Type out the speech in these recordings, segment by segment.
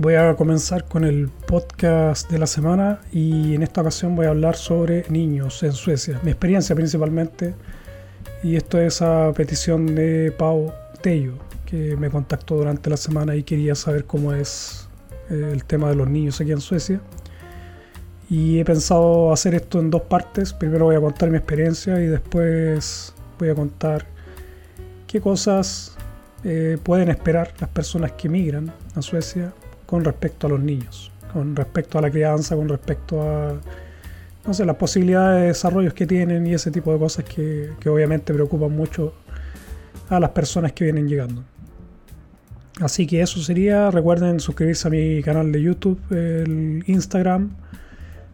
Voy a comenzar con el podcast de la semana y en esta ocasión voy a hablar sobre niños en Suecia, mi experiencia principalmente. Y esto es a petición de Pau Tello, que me contactó durante la semana y quería saber cómo es eh, el tema de los niños aquí en Suecia. Y he pensado hacer esto en dos partes. Primero voy a contar mi experiencia y después voy a contar qué cosas eh, pueden esperar las personas que migran a Suecia con respecto a los niños, con respecto a la crianza, con respecto a no sé, las posibilidades de desarrollos que tienen y ese tipo de cosas que, obviamente preocupan mucho a las personas que vienen llegando. Así que eso sería, recuerden suscribirse a mi canal de YouTube, el Instagram,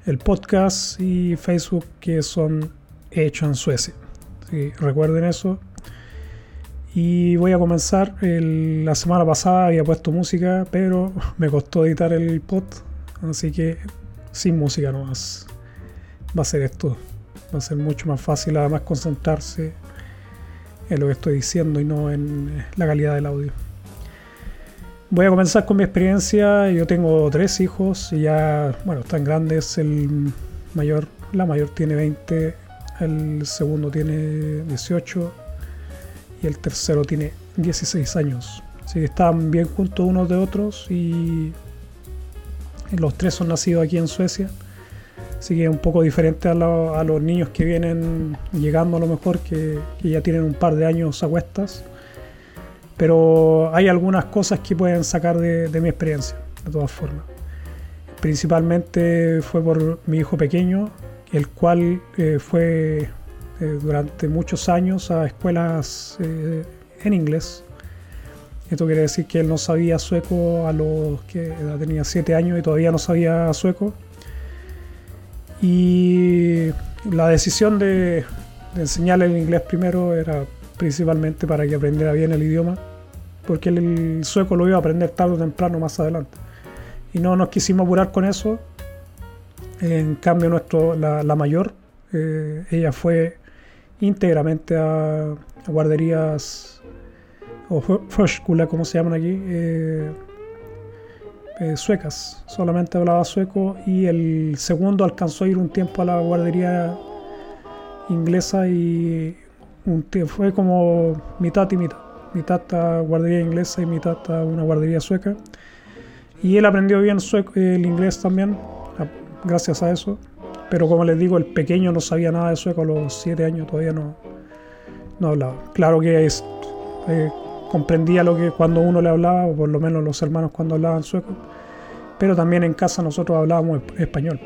el podcast y Facebook que son hechos en Suecia. recuerden eso. Y voy a comenzar. la semana pasada había puesto música, pero me costó editar el pod. Así que sin música nomás. Va a ser esto. Va a ser mucho más fácil además concentrarse en lo que estoy diciendo y no en la calidad del audio. Voy a comenzar con mi experiencia. Yo tengo tres hijos y ya, bueno, están grandes. El mayor, la mayor tiene 20, el segundo tiene 18 y el tercero tiene 16 años. Así que están bien juntos unos de otros y los tres son nacidos aquí en Suecia. Así que es un poco diferente a, los niños que vienen llegando a lo mejor, que, ya tienen un par de años a cuestas. Pero hay algunas cosas que pueden sacar de, mi experiencia, de todas formas. Principalmente fue por mi hijo pequeño, el cual eh, fue eh, durante muchos años a escuelas eh, en inglés. Esto quiere decir que él no sabía sueco a los que tenía 7 años y todavía no sabía sueco. Y la decisión de, enseñarle el inglés primero era principalmente para que aprendiera bien el idioma, porque el, sueco lo iba a aprender tarde o temprano más adelante. Y no nos quisimos apurar con eso. En cambio, nuestro, la, mayor, eh, ella fue íntegramente a, guarderías o förskola, como se llaman aquí, eh, eh, suecas. Solamente hablaba sueco y el segundo alcanzó a ir un tiempo a la guardería inglesa y un fue como mitad y mitad. Mitad a guardería inglesa y mitad a una guardería sueca. Y él aprendió bien sueco, el inglés también, gracias a eso. Pero como les digo, el pequeño no sabía nada de sueco, a los 7 años todavía no, no hablaba. Claro que es, eh, comprendía lo que cuando uno le hablaba, o por lo menos los hermanos cuando hablaban sueco, pero también en casa nosotros hablábamos español.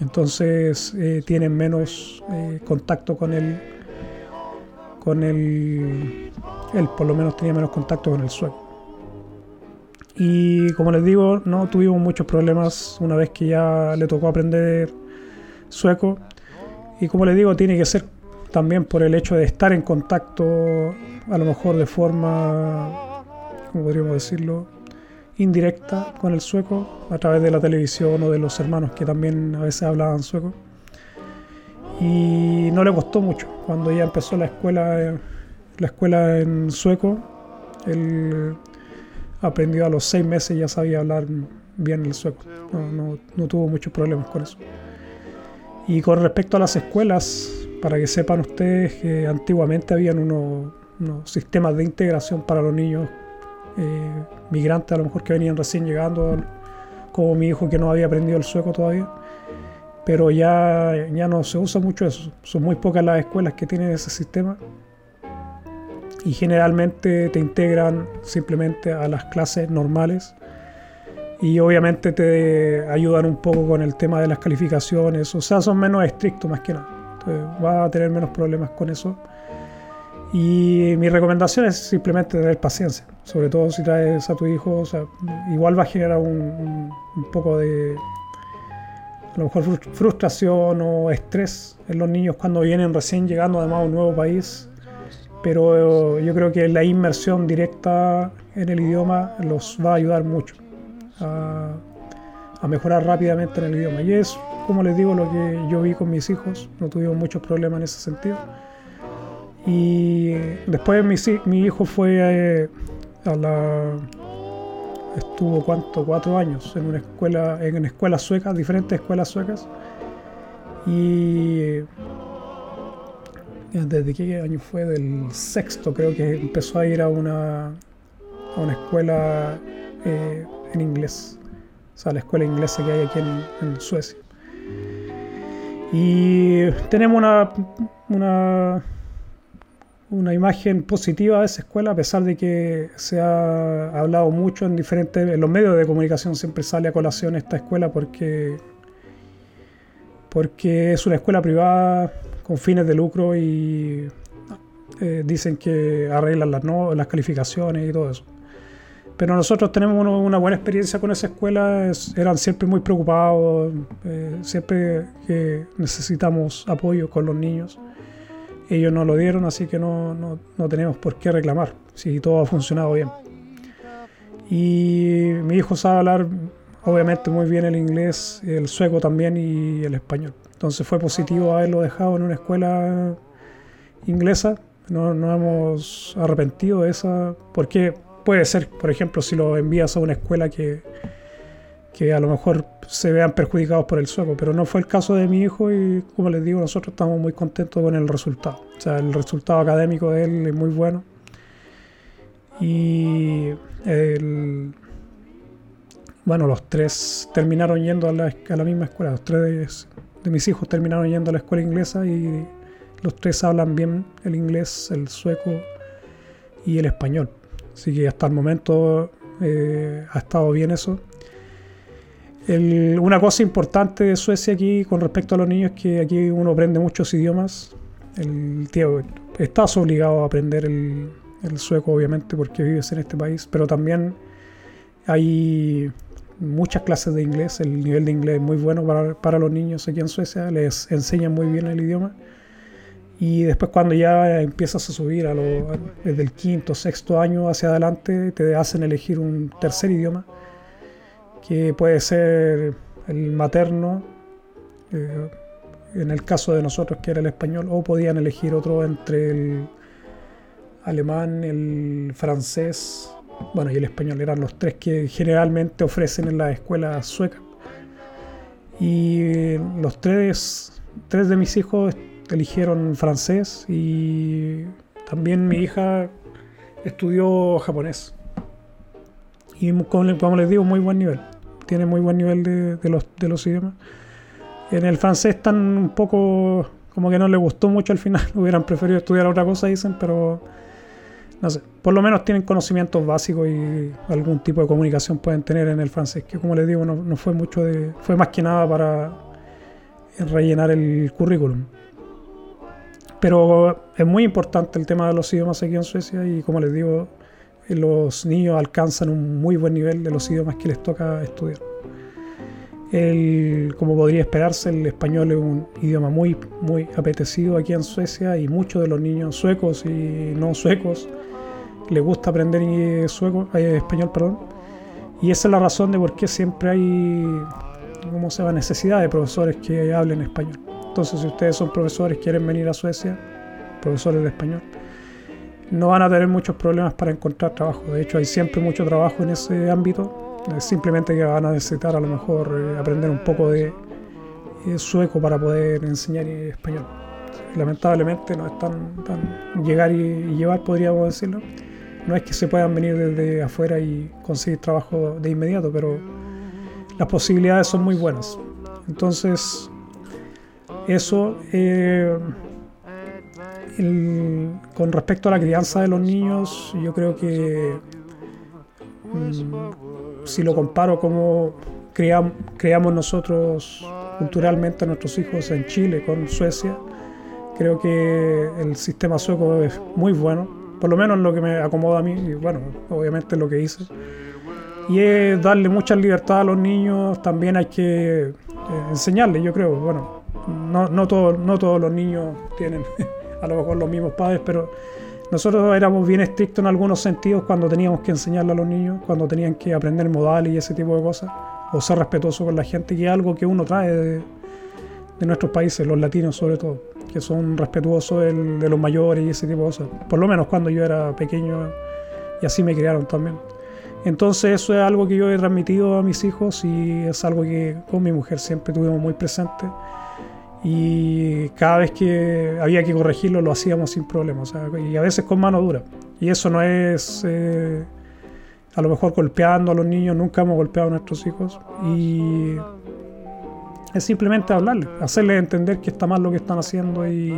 Entonces eh, tienen menos eh, contacto con el, con el, él por lo menos tenía menos contacto con el sueco. Y como les digo, no tuvimos muchos problemas una vez que ya le tocó aprender sueco. Y como le digo, tiene que ser también por el hecho de estar en contacto, a lo mejor de forma, como podríamos decirlo, indirecta con el sueco, a través de la televisión o de los hermanos que también a veces hablaban sueco. Y no le costó mucho. Cuando ya empezó la escuela, la escuela en sueco, él aprendió a los seis meses y ya sabía hablar bien el sueco. No, no tuvo muchos problemas con eso. Y con respecto a las escuelas, para que sepan ustedes que antiguamente habían unos, sistemas de integración para los niños eh, migrantes, a lo mejor que venían recién llegando, como mi hijo que no había aprendido el sueco todavía. Pero ya, ya no se usa mucho eso. Son muy pocas las escuelas que tienen ese sistema. Y generalmente te integran simplemente a las clases normales y obviamente te ayudan un poco con el tema de las calificaciones, o sea, son menos estrictos más que nada. Entonces, vas a tener menos problemas con eso. Y mi recomendación es simplemente tener paciencia, sobre todo si traes a tu hijo, o sea, igual va a generar un, poco de, a lo mejor frustración o estrés en los niños cuando vienen recién llegando además a un nuevo país, pero yo creo que la inmersión directa en el idioma los va a ayudar mucho a, mejorar rápidamente en el idioma. Y es, como les digo, lo que yo vi con mis hijos, no tuvimos muchos problemas en ese sentido. Y después mi, hijo fue eh, a la, estuvo cuánto, cuatro años en una escuela, en escuelas suecas, diferentes escuelas suecas. Y desde qué año fue, del sexto creo que empezó a ir a una, a una escuela eh, en inglés, o sea, la escuela inglesa que hay aquí en, Suecia. Y tenemos una, una, una, imagen positiva de esa escuela, a pesar de que se ha hablado mucho en diferentes, en los medios de comunicación siempre sale a colación esta escuela porque, porque es una escuela privada con fines de lucro y eh, dicen que arreglan las, las calificaciones y todo eso. Pero nosotros tenemos una buena experiencia con esa escuela, eran siempre muy preocupados, eh, siempre que necesitamos apoyo con los niños. Ellos nos lo dieron, así que no, no, no tenemos por qué reclamar, si todo ha funcionado bien. Y mi hijo sabe hablar obviamente muy bien el inglés, el sueco también y el español. Entonces fue positivo haberlo dejado en una escuela inglesa. No nos hemos arrepentido de esa, porque puede ser, por ejemplo, si lo envías a una escuela que, que a lo mejor se vean perjudicados por el sueco, pero no fue el caso de mi hijo y como les digo, nosotros estamos muy contentos con el resultado. O sea, el resultado académico de él es muy bueno. Y bueno, los tres terminaron yendo a la, misma escuela, los tres de mis hijos terminaron yendo a la escuela inglesa y los tres hablan bien el inglés, el sueco y el español. Así que hasta el momento eh, ha estado bien eso. una cosa importante de Suecia aquí con respecto a los niños es que aquí uno aprende muchos idiomas. El tío, estás obligado a aprender el, sueco, obviamente, porque vives en este país, pero también hay muchas clases de inglés, el nivel de inglés es muy bueno para, los niños aquí en Suecia, les enseñan muy bien el idioma. Y después cuando ya empiezas a subir a lo, desde el quinto, sexto año hacia adelante, te hacen elegir un tercer idioma, que puede ser el materno, eh, en el caso de nosotros que era el español, o podían elegir otro entre el alemán, el francés, bueno, y el español eran los tres que generalmente ofrecen en la escuela sueca. Y los tres, tres de mis hijos eligieron francés y también mi hija estudió japonés. Y como, les digo, muy buen nivel. Tiene muy buen nivel de, los, de los idiomas. En el francés están un poco como que no le gustó mucho al final. Hubieran preferido estudiar otra cosa, dicen, pero no sé, por lo menos tienen conocimientos básicos y algún tipo de comunicación pueden tener en el francés, que como les digo, no, fue mucho de, fue más que nada para rellenar el currículum. Pero es muy importante el tema de los idiomas aquí en Suecia y como les digo, los niños alcanzan un muy buen nivel de los idiomas que les toca estudiar. El, como podría esperarse, el español es un idioma muy, muy apetecido aquí en Suecia y muchos de los niños suecos y no suecos les gusta aprender sueco, eh, español, perdón. Y esa es la razón de por qué siempre hay, ¿cómo se llama?, necesidad de profesores que hablen español. Entonces, si ustedes son profesores, quieren venir a Suecia, profesores de español, no van a tener muchos problemas para encontrar trabajo. De hecho, hay siempre mucho trabajo en ese ámbito. Simplemente que van a necesitar a lo mejor eh, aprender un poco de eh, sueco para poder enseñar español. Lamentablemente no es tan, llegar y llevar, podríamos decirlo no es que se puedan venir desde afuera y conseguir trabajo de inmediato, pero las posibilidades son muy buenas. Entonces, eso eh, con respecto a la crianza de los niños, yo creo que mm, si lo comparo como criamos, criamos nosotros culturalmente a nuestros hijos en Chile con Suecia, creo que el sistema sueco es muy bueno por lo menos lo que me acomoda a mí, y bueno, obviamente lo que hice. Y es darle mucha libertad a los niños, también hay que eh, enseñarles, yo creo. Bueno, no, no, no todos los niños tienen a lo mejor los mismos padres, pero nosotros éramos bien estrictos en algunos sentidos cuando teníamos que enseñarle a los niños, cuando tenían que aprender modales y ese tipo de cosas, o ser respetuoso con la gente, que es algo que uno trae de, de nuestros países, los latinos sobre todo que son respetuosos de los mayores y ese tipo de cosas. Por lo menos cuando yo era pequeño y así me criaron también. Entonces eso es algo que yo he transmitido a mis hijos y es algo que con mi mujer siempre tuvimos muy presente. Y cada vez que había que corregirlo lo hacíamos sin problemas. y a veces con mano dura. Y eso no es eh, a lo mejor golpeando a los niños, nunca hemos golpeado a nuestros hijos. Y es simplemente hablarles, hacerles entender que está mal lo que están haciendo y,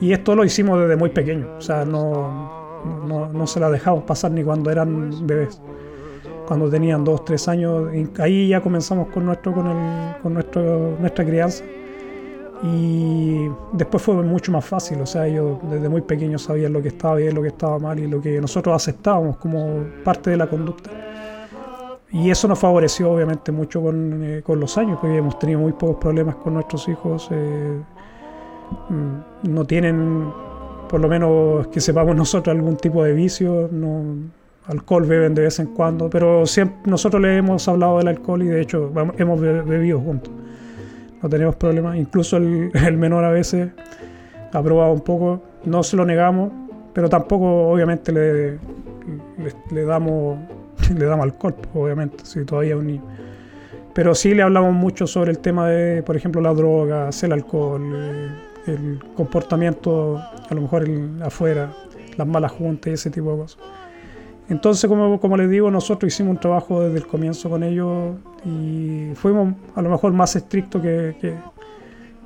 y esto lo hicimos desde muy pequeño, o sea, no, no, no, se la dejamos pasar ni cuando eran bebés. Cuando tenían dos, tres años, ahí ya comenzamos con, nuestro, con, el, con nuestro, nuestra crianza. Y después fue mucho más fácil, o sea, ellos desde muy pequeños sabían lo que estaba bien, lo que estaba mal y lo que nosotros aceptábamos como parte de la conducta. Y eso nos favoreció obviamente mucho con, eh, con, los años, porque hemos tenido muy pocos problemas con nuestros hijos. Eh, mm, no tienen, por lo menos que sepamos nosotros, algún tipo de vicio. No, alcohol beben de vez en cuando, pero siempre, nosotros le hemos hablado del alcohol y de hecho hemos bebido juntos. No tenemos problemas. Incluso el, el menor a veces ha probado un poco. No se lo negamos, pero tampoco obviamente le, le, le damos le damos alcohol, obviamente, si todavía es un niño. Pero sí le hablamos mucho sobre el tema de, por ejemplo, la droga, el alcohol, el comportamiento, a lo mejor afuera, las malas juntas y ese tipo de cosas. Entonces, como, les digo, nosotros hicimos un trabajo desde el comienzo con ellos y fuimos a lo mejor más estrictos que,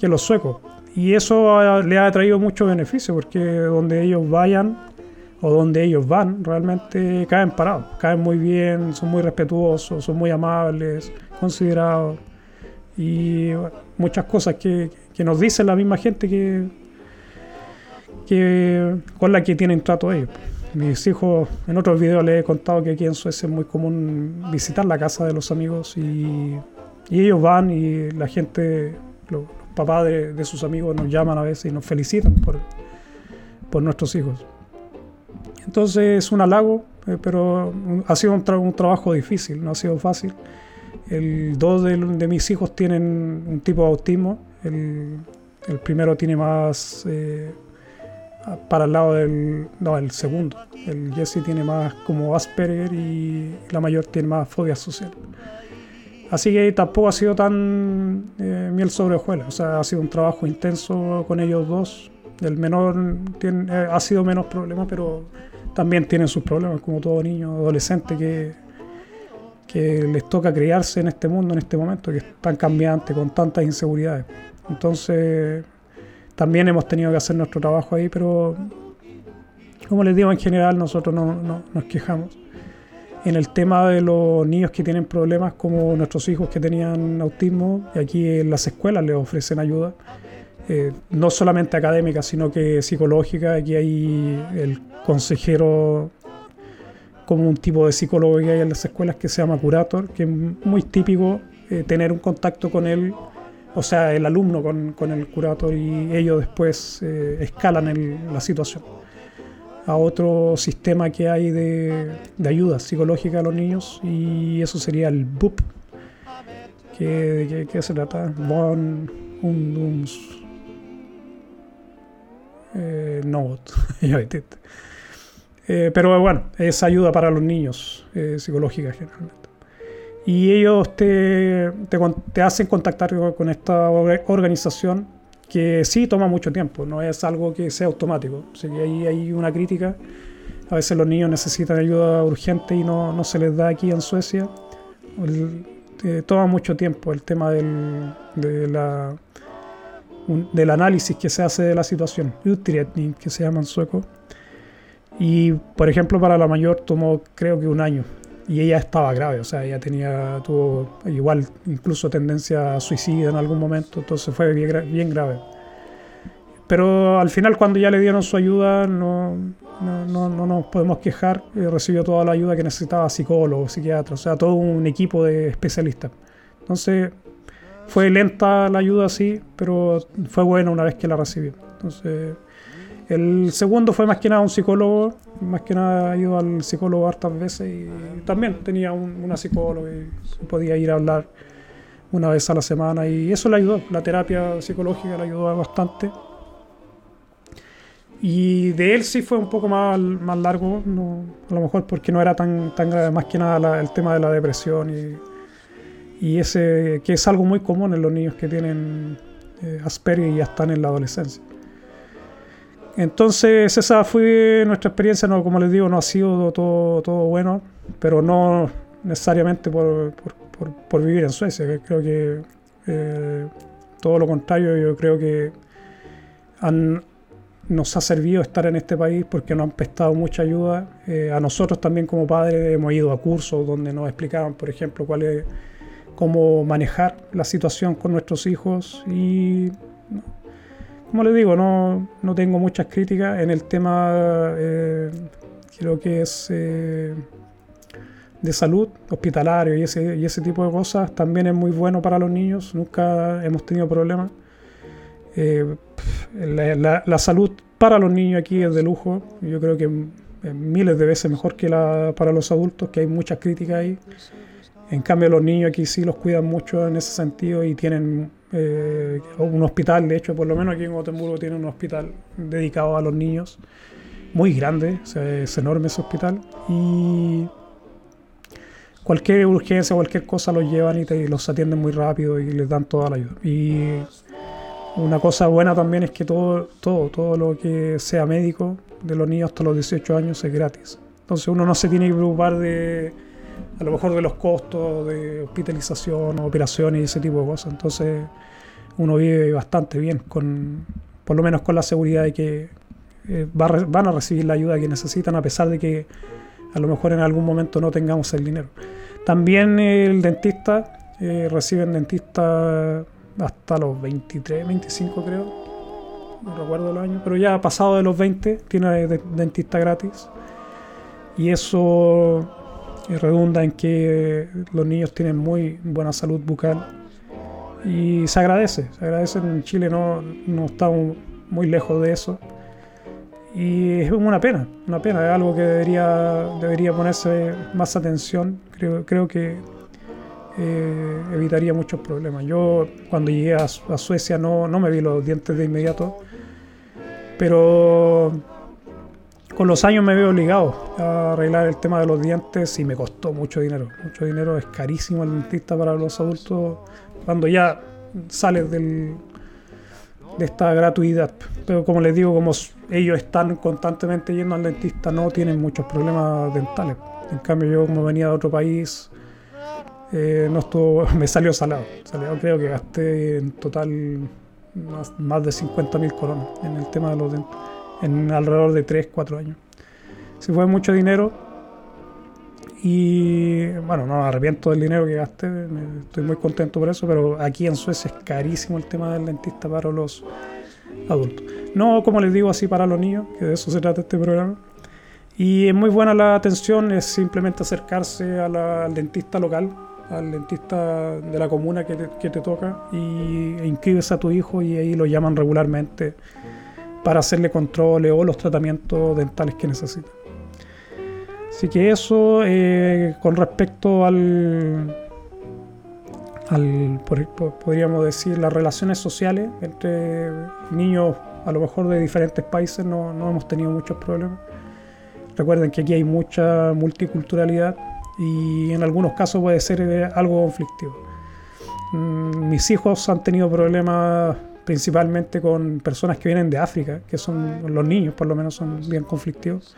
los suecos. Y eso le ha traído mucho beneficio porque donde ellos vayan, o donde ellos van, realmente caen parados, caen muy bien, son muy respetuosos, son muy amables, considerados y muchas cosas que, nos dice la misma gente que con la que tienen trato ellos. Mis hijos, en otros videos les he contado que aquí en Suecia es muy común visitar la casa de los amigos y, y ellos van y la gente, los, papás de, de, sus amigos nos llaman a veces y nos felicitan por, por nuestros hijos. Entonces es un halago, eh, pero ha sido un, trabajo difícil, no ha sido fácil. El, dos de, mis hijos tienen un tipo de autismo. El, primero tiene más eh, para el lado del. No, el segundo. El Jesse tiene más como Asperger y la mayor tiene más fobia social. Así que tampoco ha sido tan eh, miel sobre hojuelas. O sea, ha sido un trabajo intenso con ellos dos. El menor tiene, ha sido menos problema, pero también tienen sus problemas, como todo niño adolescente que, que les toca criarse en este mundo, en este momento, que es tan cambiante, con tantas inseguridades. Entonces, también hemos tenido que hacer nuestro trabajo ahí, pero como les digo, en general nosotros no, no, nos quejamos. En el tema de los niños que tienen problemas, como nuestros hijos que tenían autismo, y aquí en las escuelas les ofrecen ayuda, eh, no solamente académica, sino que psicológica. Aquí hay el consejero como un tipo de psicólogo que hay en las escuelas que se llama curator, que es muy típico eh, tener un contacto con él, o sea, el alumno con, con el curator y ellos después eh, escalan en la situación a otro sistema que hay de, de, ayuda psicológica a los niños y eso sería el BUP. ¿Qué, se trata? Bon, un, eh, no, eh, pero bueno, es ayuda para los niños, eh, psicológica generalmente. Y ellos te, te, hacen contactar con esta organización que sí toma mucho tiempo, no es algo que sea automático. Así que ahí hay una crítica. A veces los niños necesitan ayuda urgente y no, no se les da aquí en Suecia. toma mucho tiempo el tema del, de la del análisis que se hace de la situación, utredning, que se llama en sueco. Y, por ejemplo, para la mayor tomó creo que un año. Y ella estaba grave, o sea, ella tenía, tuvo igual incluso tendencia a suicidio en algún momento, entonces fue bien, bien grave. Pero al final cuando ya le dieron su ayuda no, no, no, no nos podemos quejar, eh, recibió toda la ayuda que necesitaba, psicólogo, psiquiatra, o sea, todo un equipo de especialistas. Entonces fue lenta la ayuda, sí, pero fue buena una vez que la recibió. Entonces, el segundo fue más que nada un psicólogo, más que nada ha ido al psicólogo hartas veces y también tenía una psicóloga y podía ir a hablar una vez a la semana y eso le ayudó, la terapia psicológica le ayudó bastante. y de él sí fue un poco más, más largo, no, a lo mejor porque no era tan, tan grave, más que nada el tema de la depresión y, y, ese que es algo muy común en los niños que tienen eh, Asperger y ya están en la adolescencia. Entonces esa fue nuestra experiencia, no, como les digo, no ha sido todo, todo bueno, pero no necesariamente por, por, por, vivir en Suecia, creo que eh, todo lo contrario, yo creo que han, nos ha servido estar en este país porque nos han prestado mucha ayuda. Eh, a nosotros también como padres hemos ido a cursos donde nos explicaban, por ejemplo, cuál es, cómo manejar la situación con nuestros hijos y, como les digo, no, no tengo muchas críticas en el tema, eh, creo que es eh, de salud, hospitalario y ese, y ese tipo de cosas, también es muy bueno para los niños, nunca hemos tenido problemas. Eh, la, salud para los niños aquí es de lujo. Yo creo que miles de veces mejor que la para los adultos, que hay muchas críticas ahí. En cambio, los niños aquí sí los cuidan mucho en ese sentido y tienen eh, un hospital, de hecho, por lo menos aquí en Gotemburgo tienen un hospital dedicado a los niños, muy grande, es enorme ese hospital. Y cualquier urgencia, cualquier cosa los llevan y, te, los atienden muy rápido y les dan toda la ayuda. Y una cosa buena también es que todo, todo, todo lo que sea médico de los niños hasta los 18 años es gratis. Entonces uno no se tiene que preocupar de, a lo mejor de los costos de hospitalización, operaciones y ese tipo de cosas. Entonces uno vive bastante bien, con, por lo menos con la seguridad de que eh, van a recibir la ayuda que necesitan a pesar de que a lo mejor en algún momento no tengamos el dinero. También el dentista, eh, reciben dentista hasta los 23, 25 creo, no recuerdo los años, pero ya pasado de los 20 tiene dentista gratis. Y eso redunda en que los niños tienen muy buena salud bucal. Y se agradece, se agradece. En Chile no, no estamos muy lejos de eso. Y es una pena, una pena, es algo que debería, debería ponerse más atención. Creo, creo que eh, evitaría muchos problemas. Yo cuando llegué a, Suecia no, no, me vi los dientes de inmediato, pero con los años me veo obligado a arreglar el tema de los dientes y me costó mucho dinero. Mucho dinero, es carísimo el dentista para los adultos cuando ya sales del, de esta gratuidad. Pero como les digo, como ellos están constantemente yendo al dentista, no tienen muchos problemas dentales. En cambio, yo como venía de otro país, eh, no estuvo, me salió salado. Creo que gasté en total más, de 50 mil colones en el tema de los dientes, en alrededor de 3, 4 años. Si fue mucho dinero y bueno, no me arrepiento del dinero que gasté, estoy muy contento por eso, pero aquí en Suecia es carísimo el tema del dentista para los adultos. No, como les digo, así para los niños, que de eso se trata este programa. Y es muy buena la atención, es simplemente acercarse al dentista local, al dentista de la comuna que te, que te toca y e inscribes a tu hijo y ahí lo llaman regularmente para hacerle controles o los tratamientos dentales que necesita. Así que eso eh, con respecto al, podríamos decir, las relaciones sociales entre niños a lo mejor de diferentes países no, no hemos tenido muchos problemas. Recuerden que aquí hay mucha multiculturalidad y en algunos casos puede ser eh, algo conflictivo. Mm, mis hijos han tenido problemas principalmente con personas que vienen de África, que son los niños por lo menos son bien conflictivos.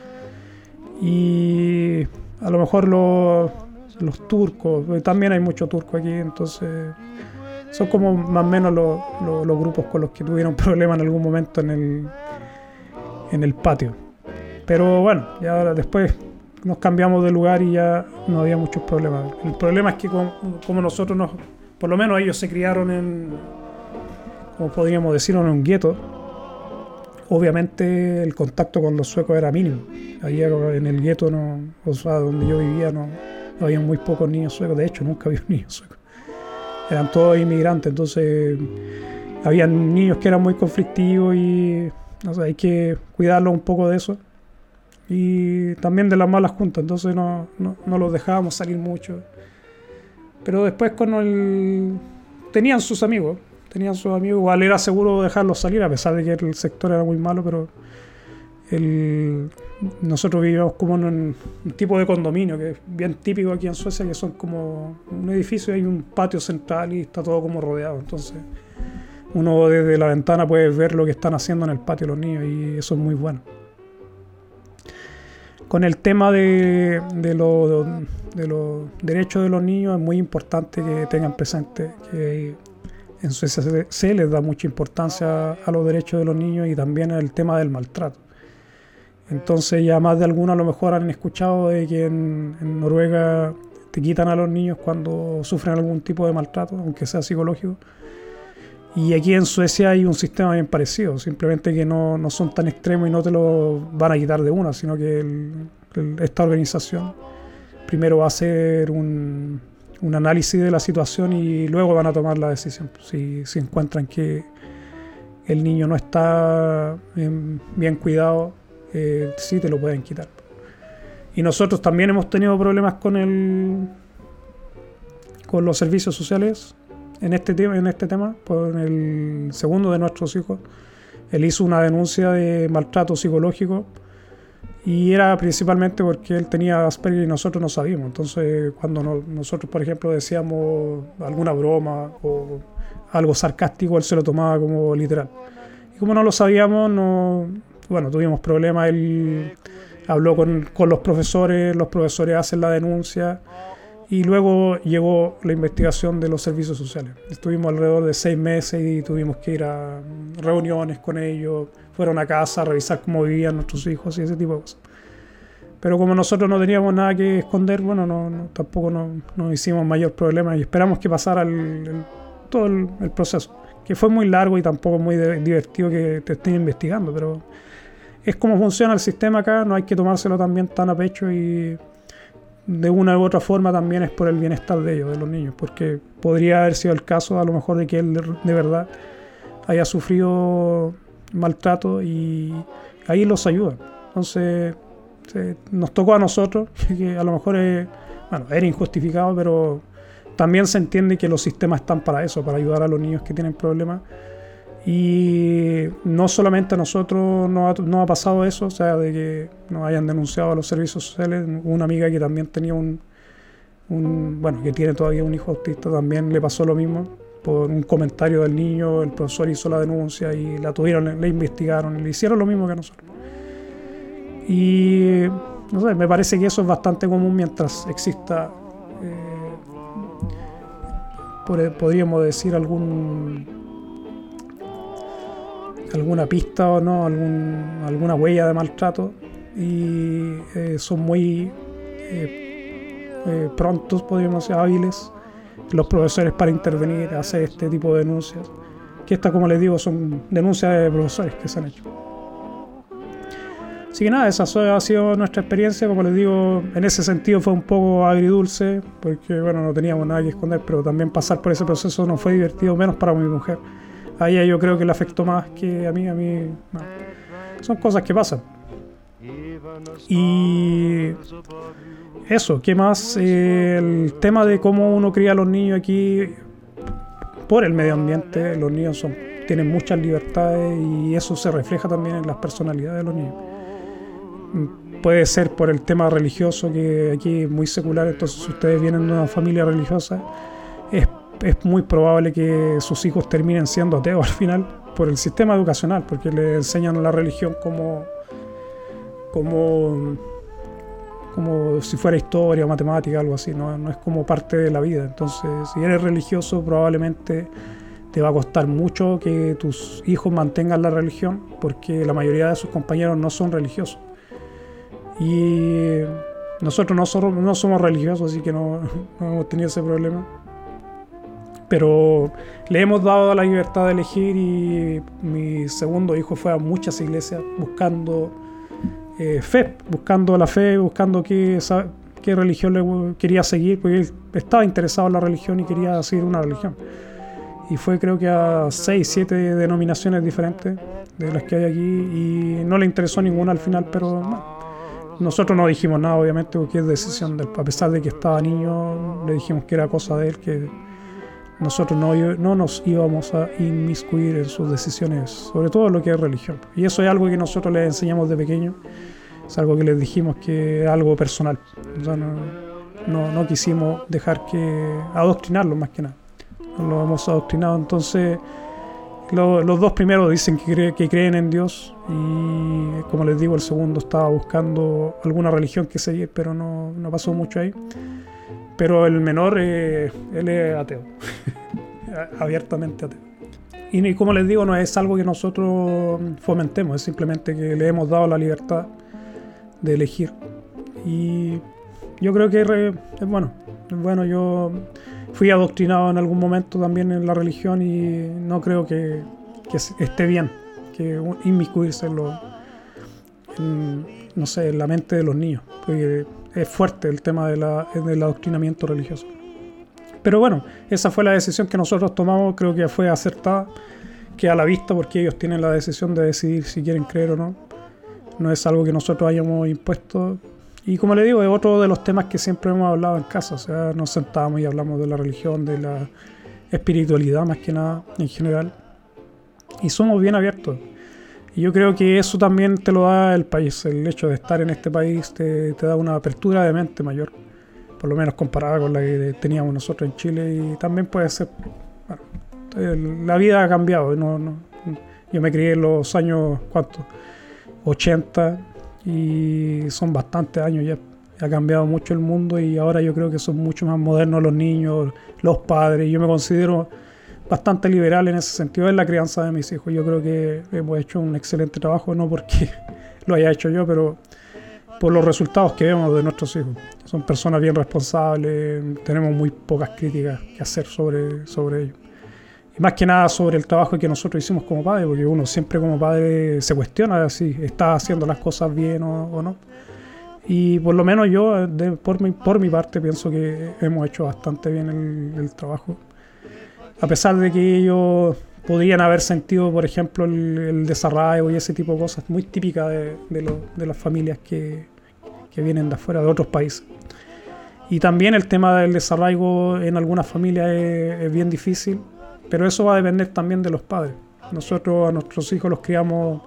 Y a lo mejor los, los turcos, eh, también hay mucho turco aquí, entonces son como más o menos los, los, grupos con los que tuvieron problemas en algún momento en el, en el patio. Pero bueno, ya después nos cambiamos de lugar y ya no había muchos problemas. El problema es que como, nosotros nos, por lo menos ellos se criaron en, como podríamos decir, en un gueto, obviamente el contacto con los suecos era mínimo. Allí en el gueto, no, donde yo vivía, no, había muy pocos niños suecos. De hecho, nunca había niños suecos. Eran todos inmigrantes, entonces había niños que eran muy conflictivos y no hay que cuidarlos un poco de eso y también de las malas juntas, entonces no, no, los dejábamos salir mucho. Pero después con el... tenían sus amigos, tenían sus amigos, igual era seguro dejarlos salir a pesar de que el sector era muy malo, pero nosotros vivíamos como en un, tipo de condominio que es bien típico aquí en Suecia, que son como un edificio y hay un patio central y está todo como rodeado. Entonces uno desde la ventana puede ver lo que están haciendo en el patio los niños y eso es muy bueno. Con el tema de, de, los derechos de los niños es muy importante que tengan presente que en Suecia se, les da mucha importancia a los derechos de los niños y también el tema del maltrato. Entonces ya más de algunos a lo mejor han escuchado de que en, Noruega te quitan a los niños cuando sufren algún tipo de maltrato, aunque sea psicológico. Y aquí en Suecia hay un sistema bien parecido, simplemente que no, no son tan extremos y no te lo van a quitar de una, sino que esta organización primero va a hacer un, un, análisis de la situación y luego van a tomar la decisión. Si, si encuentran que el niño no está bien cuidado, eh, sí te lo pueden quitar. Y nosotros también hemos tenido problemas con el con los servicios sociales en este tema, en este tema, por el segundo de nuestros hijos. Él hizo una denuncia de maltrato psicológico y era principalmente porque él tenía Asperger y nosotros no sabíamos. Entonces, cuando nosotros, por ejemplo, decíamos alguna broma o algo sarcástico, él se lo tomaba como literal. Y como no lo sabíamos, no, bueno, tuvimos problemas, él habló con, con, los profesores, los profesores hacen la denuncia y luego llegó la investigación de los servicios sociales. Estuvimos alrededor de seis meses y tuvimos que ir a reuniones con ellos, fueron a casa a revisar cómo vivían nuestros hijos y ese tipo de cosas. Pero como nosotros no teníamos nada que esconder, bueno, no, tampoco nos hicimos mayor problema y esperamos que pasara todo el, el, proceso, que fue muy largo y tampoco muy divertido que te estén investigando, pero es como funciona el sistema acá, no hay que tomárselo también tan a pecho y de una u otra forma también es por el bienestar de ellos, de los niños, porque podría haber sido el caso a lo mejor de que él de verdad haya sufrido maltrato y ahí los ayuda. Entonces nos tocó a nosotros, que a lo mejor es, bueno, era injustificado, pero también se entiende que los sistemas están para eso, para ayudar a los niños que tienen problemas y no solamente a nosotros no ha, pasado eso, o sea, de que nos hayan denunciado a los servicios sociales. Una amiga que también tenía un, bueno, que tiene todavía un hijo autista, también le pasó lo mismo. Por un comentario del niño, el profesor hizo la denuncia y la tuvieron, le investigaron, le hicieron lo mismo que nosotros. Y no sé, me parece que eso es bastante común mientras exista, eh, podríamos decir, algún alguna pista o no, algún, alguna huella de maltrato y eh, son muy eh, prontos, podríamos decir, hábiles los profesores para intervenir, hacer este tipo de denuncias. Que estas, como les digo, son denuncias de profesores que se han hecho. Así que nada, esa ha sido nuestra experiencia. Como les digo, en ese sentido fue un poco agridulce, porque bueno, no teníamos nada que esconder, pero también pasar por ese proceso no fue divertido, menos para mi mujer a ella yo creo que le afectó más que a mí. A mí son cosas que pasan. Y eso, ¿qué más? el tema de cómo uno cría a los niños aquí por el medio ambiente. Los niños son, tienen muchas libertades y eso se refleja también en las personalidades de los niños. Puede ser por el tema religioso, que aquí es muy secular, entonces si ustedes vienen de una familia religiosa, es es muy probable que sus hijos terminen siendo ateos al final por el sistema educacional, porque le enseñan la religión como, como, como si fuera historia matemática, algo así, ¿no? no es como parte de la vida. Entonces, si eres religioso, probablemente te va a costar mucho que tus hijos mantengan la religión, porque la mayoría de sus compañeros no son religiosos. Y nosotros no somos, no somos religiosos, así que no, no hemos tenido ese problema pero le hemos dado la libertad de elegir y mi segundo hijo fue a muchas iglesias buscando eh, fe, buscando la fe, buscando qué, qué religión le quería seguir, porque él estaba interesado en la religión y quería seguir una religión. Y fue creo que a seis, siete denominaciones diferentes de las que hay aquí y no le interesó ninguna al final, pero nosotros no dijimos nada obviamente porque es decisión del A pesar de que estaba niño, le dijimos que era cosa de él, que nosotros no, no nos íbamos a inmiscuir en sus decisiones, sobre todo lo que es religión. Y eso es algo que nosotros les enseñamos de pequeño, es algo que les dijimos que es algo personal. no, no, quisimos dejar que adoctrinarlo más que nada. Lo hemos adoctrinado, entonces los dos primeros dicen que, que, creen en Dios y como les digo, el segundo estaba buscando alguna religión que seguir, pero no, no pasó mucho ahí. Pero el menor, eh, él es ateo, abiertamente ateo. Y como les digo, no es algo que nosotros fomentemos, es simplemente que le hemos dado la libertad de elegir. Y yo creo que es bueno. Bueno, yo fui adoctrinado en algún momento también en la religión y no creo que, esté bien que inmiscuirse en, lo, no sé, en la mente de los niños. Porque es fuerte el tema de la, del adoctrinamiento religioso. Pero bueno, esa fue la decisión que nosotros tomamos, creo que fue acertada, que a la vista porque ellos tienen la decisión de decidir si quieren creer o no. No es algo que nosotros hayamos impuesto. Y como le digo, es otro de los temas que siempre hemos hablado en casa. O sea, nos sentamos y hablamos de la religión, de la espiritualidad más que nada en general. Y somos bien abiertos. Y yo creo que eso también te lo da el país, el hecho de estar en este país te, da una apertura de mente mayor, por lo menos comparada con la que teníamos nosotros en Chile y también puede ser, bueno, la vida ha cambiado, no, no, yo me crié en los años, ¿cuántos? 80 y son bastantes años ya, ha cambiado mucho el mundo y ahora yo creo que son mucho más modernos los niños, los padres, yo me considero bastante liberal en ese sentido en la crianza de mis hijos. Yo creo que hemos hecho un excelente trabajo, no porque lo haya hecho yo, pero por los resultados que vemos de nuestros hijos. Son personas bien responsables, tenemos muy pocas críticas que hacer sobre, sobre ellos. Y más que nada sobre el trabajo que nosotros hicimos como padre, porque uno siempre como padre se cuestiona si está haciendo las cosas bien o, no. Y por lo menos yo, por, mi, por mi parte, pienso que hemos hecho bastante bien el, el trabajo a pesar de que ellos podrían haber sentido, por ejemplo, el, desarraigo y ese tipo de cosas muy típicas de, las familias que, vienen de afuera, de otros países. Y también el tema del desarraigo en algunas familias es, bien difícil, pero eso va a depender también de los padres. Nosotros a nuestros hijos los criamos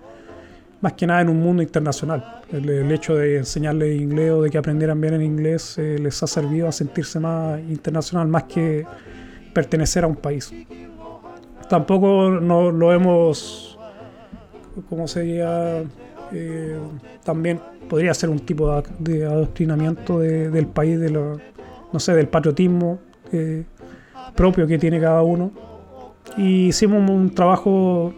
más que nada en un mundo internacional. El, hecho de enseñarles inglés o de que aprendieran bien en inglés eh, les ha servido a sentirse más internacional, más que pertenecer a un país. Tampoco no, lo hemos, como sería, eh, también podría ser un tipo de, adoctrinamiento del país, de lo, no sé, del patriotismo eh, propio que tiene cada uno. Y hicimos un trabajo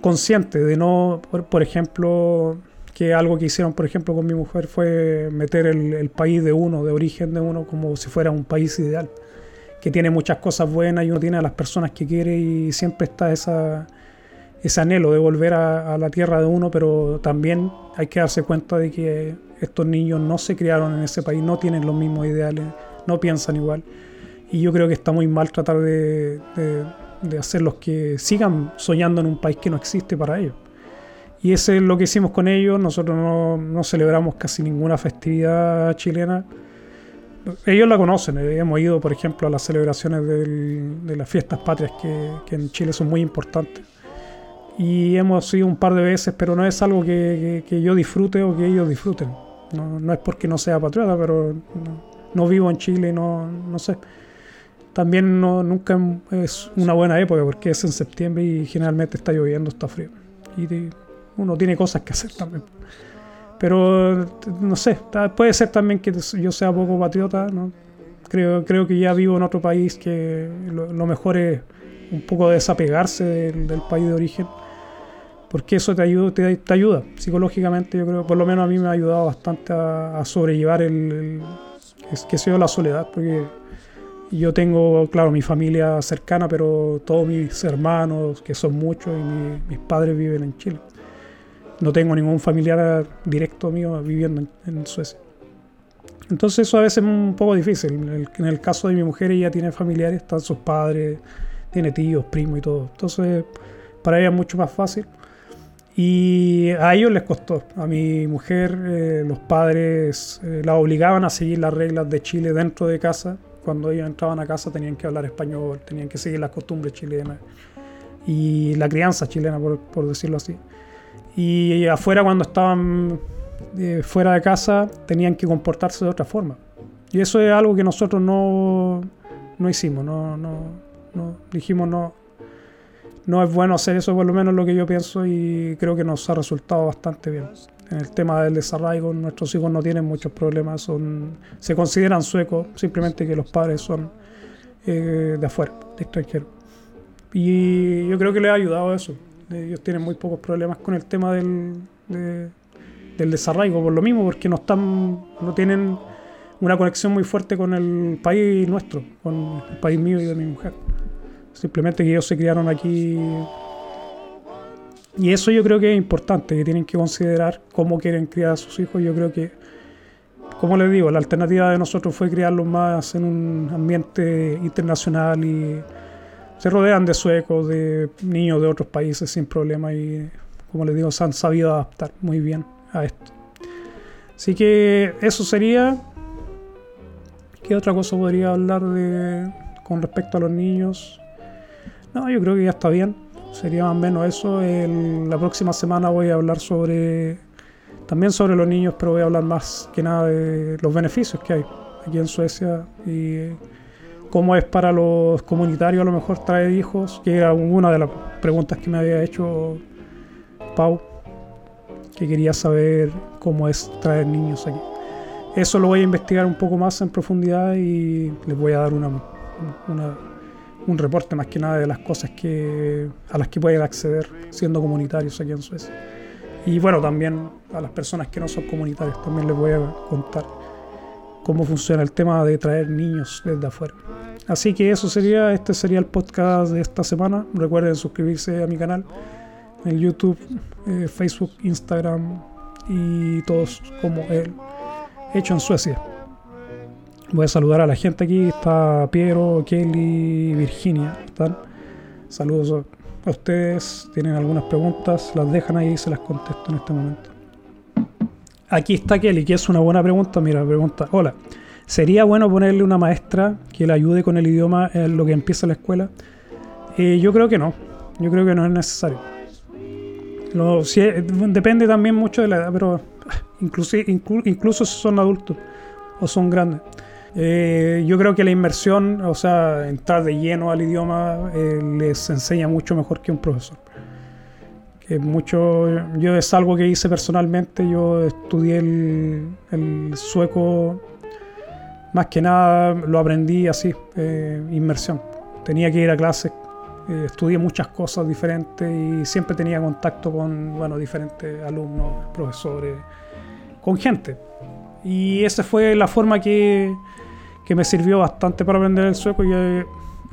consciente de no, por, ejemplo, que algo que hicieron, por ejemplo, con mi mujer fue meter el, país de uno, de origen de uno, como si fuera un país ideal que tiene muchas cosas buenas y uno tiene a las personas que quiere y siempre está esa, ese anhelo de volver a, la tierra de uno, pero también hay que darse cuenta de que estos niños no se criaron en ese país, no tienen los mismos ideales, no piensan igual. Y yo creo que está muy mal tratar de, de, hacerlos que sigan soñando en un país que no existe para ellos. Y eso es lo que hicimos con ellos. Nosotros no, no celebramos casi ninguna festividad chilena ellos la conocen, eh, hemos ido, por ejemplo, a las celebraciones de las fiestas patrias que, en Chile son muy importantes. Y hemos ido un par de veces, pero no es algo que, yo disfrute o que ellos disfruten. No, es porque no sea patriota, pero no, vivo en Chile, no, no sé. También no, nunca es una buena época porque es en septiembre y generalmente está lloviendo, está frío. Y uno tiene cosas que hacer también. Pero no sé, puede ser también que yo sea poco patriota, ¿no? Creo, creo que ya vivo en otro país que lo, mejor es un poco desapegarse del, país de origen, porque eso te ayuda, te, ayuda psicológicamente, yo creo, por lo menos a mí me ha ayudado bastante a, sobrellevar el, que sea la soledad, porque yo tengo, claro, mi familia cercana, pero todos mis hermanos, que son muchos, y mis padres viven en Chile no tengo ningún familiar directo mío viviendo en, Suecia. Entonces eso a veces es un poco difícil. En el, caso de mi mujer, ella tiene familiares, están sus padres, tiene tíos, primos y todo. Entonces para ella es mucho más fácil. Y a ellos les costó. A mi mujer, eh, los padres eh, la obligaban a seguir las reglas de Chile dentro de casa. cuando ellos entraban a casa tenían que hablar español, tenían que seguir las costumbres chilenas y la crianza chilena, por, decirlo así. Y afuera, cuando estaban eh, fuera de casa, tenían que comportarse de otra forma. Y eso es algo que nosotros no, no hicimos, no, no, no dijimos no, no es bueno hacer eso, por lo menos lo que yo pienso, y creo que nos ha resultado bastante bien. En el tema del desarraigo, nuestros hijos no tienen muchos problemas, son, se consideran suecos, simplemente que los padres son eh, de afuera, de extranjeros. Y yo creo que les ha ayudado eso. Ellos tienen muy pocos problemas con el tema del, del desarraigo, por lo mismo, porque no, están, no tienen una conexión muy fuerte con el país nuestro, con el país mío y de mi mujer. Simplemente que ellos se criaron aquí. Y eso yo creo que es importante, que tienen que considerar cómo quieren criar a sus hijos. Yo creo que, como les digo, la alternativa de nosotros fue criarlos más en un ambiente internacional y se rodean de suecos, de niños de otros países sin problema y, como les digo, se han sabido adaptar muy bien a esto. Así que eso sería. ¿Qué otra cosa podría hablar de con respecto a los niños? No, yo creo que ya está bien. Sería más o menos eso. la próxima semana voy a hablar sobre. También sobre los niños, pero voy a hablar más que nada de los beneficios que hay aquí en Suecia cómo es para los comunitarios a lo mejor traer hijos, que era una de las preguntas que me había hecho Pau, que quería saber cómo es traer niños aquí. Eso lo voy a investigar un poco más en profundidad y les voy a dar una, un reporte más que nada de las cosas que, a las que pueden acceder siendo comunitarios aquí en Suecia. Y bueno, también a las personas que no son comunitarios también les voy a contar cómo funciona el tema de traer niños desde afuera. Así que eso sería, este sería el podcast de esta semana. Recuerden suscribirse a mi canal en YouTube, eh, Facebook, Instagram y todos como el hecho en Suecia. Voy a saludar a la gente aquí. Está Piero, Kelly, Virginia. ¿Están? Saludos a ustedes. Tienen algunas preguntas, las dejan ahí y se las contesto en este momento. Aquí está Kelly, que es una buena pregunta. Mira, pregunta: Hola, ¿sería bueno ponerle una maestra que le ayude con el idioma en lo que empieza la escuela? Eh, yo creo que no. Yo creo que no es necesario. depende también mucho de la edad, pero incluso, incluso si son adultos o son grandes. Eh, yo creo que la inmersión, o sea, entrar de lleno al idioma, eh, les enseña mucho mejor que un profesor. Que mucho, yo es algo que hice personalmente, yo estudié el, sueco, más que nada lo aprendí así, eh, inmersión. Tenía que ir a clases, estudié muchas cosas diferentes y siempre tenía contacto con bueno, diferentes alumnos, profesores, con gente. Y esa fue la forma que, que me sirvió bastante para aprender el sueco. Eh,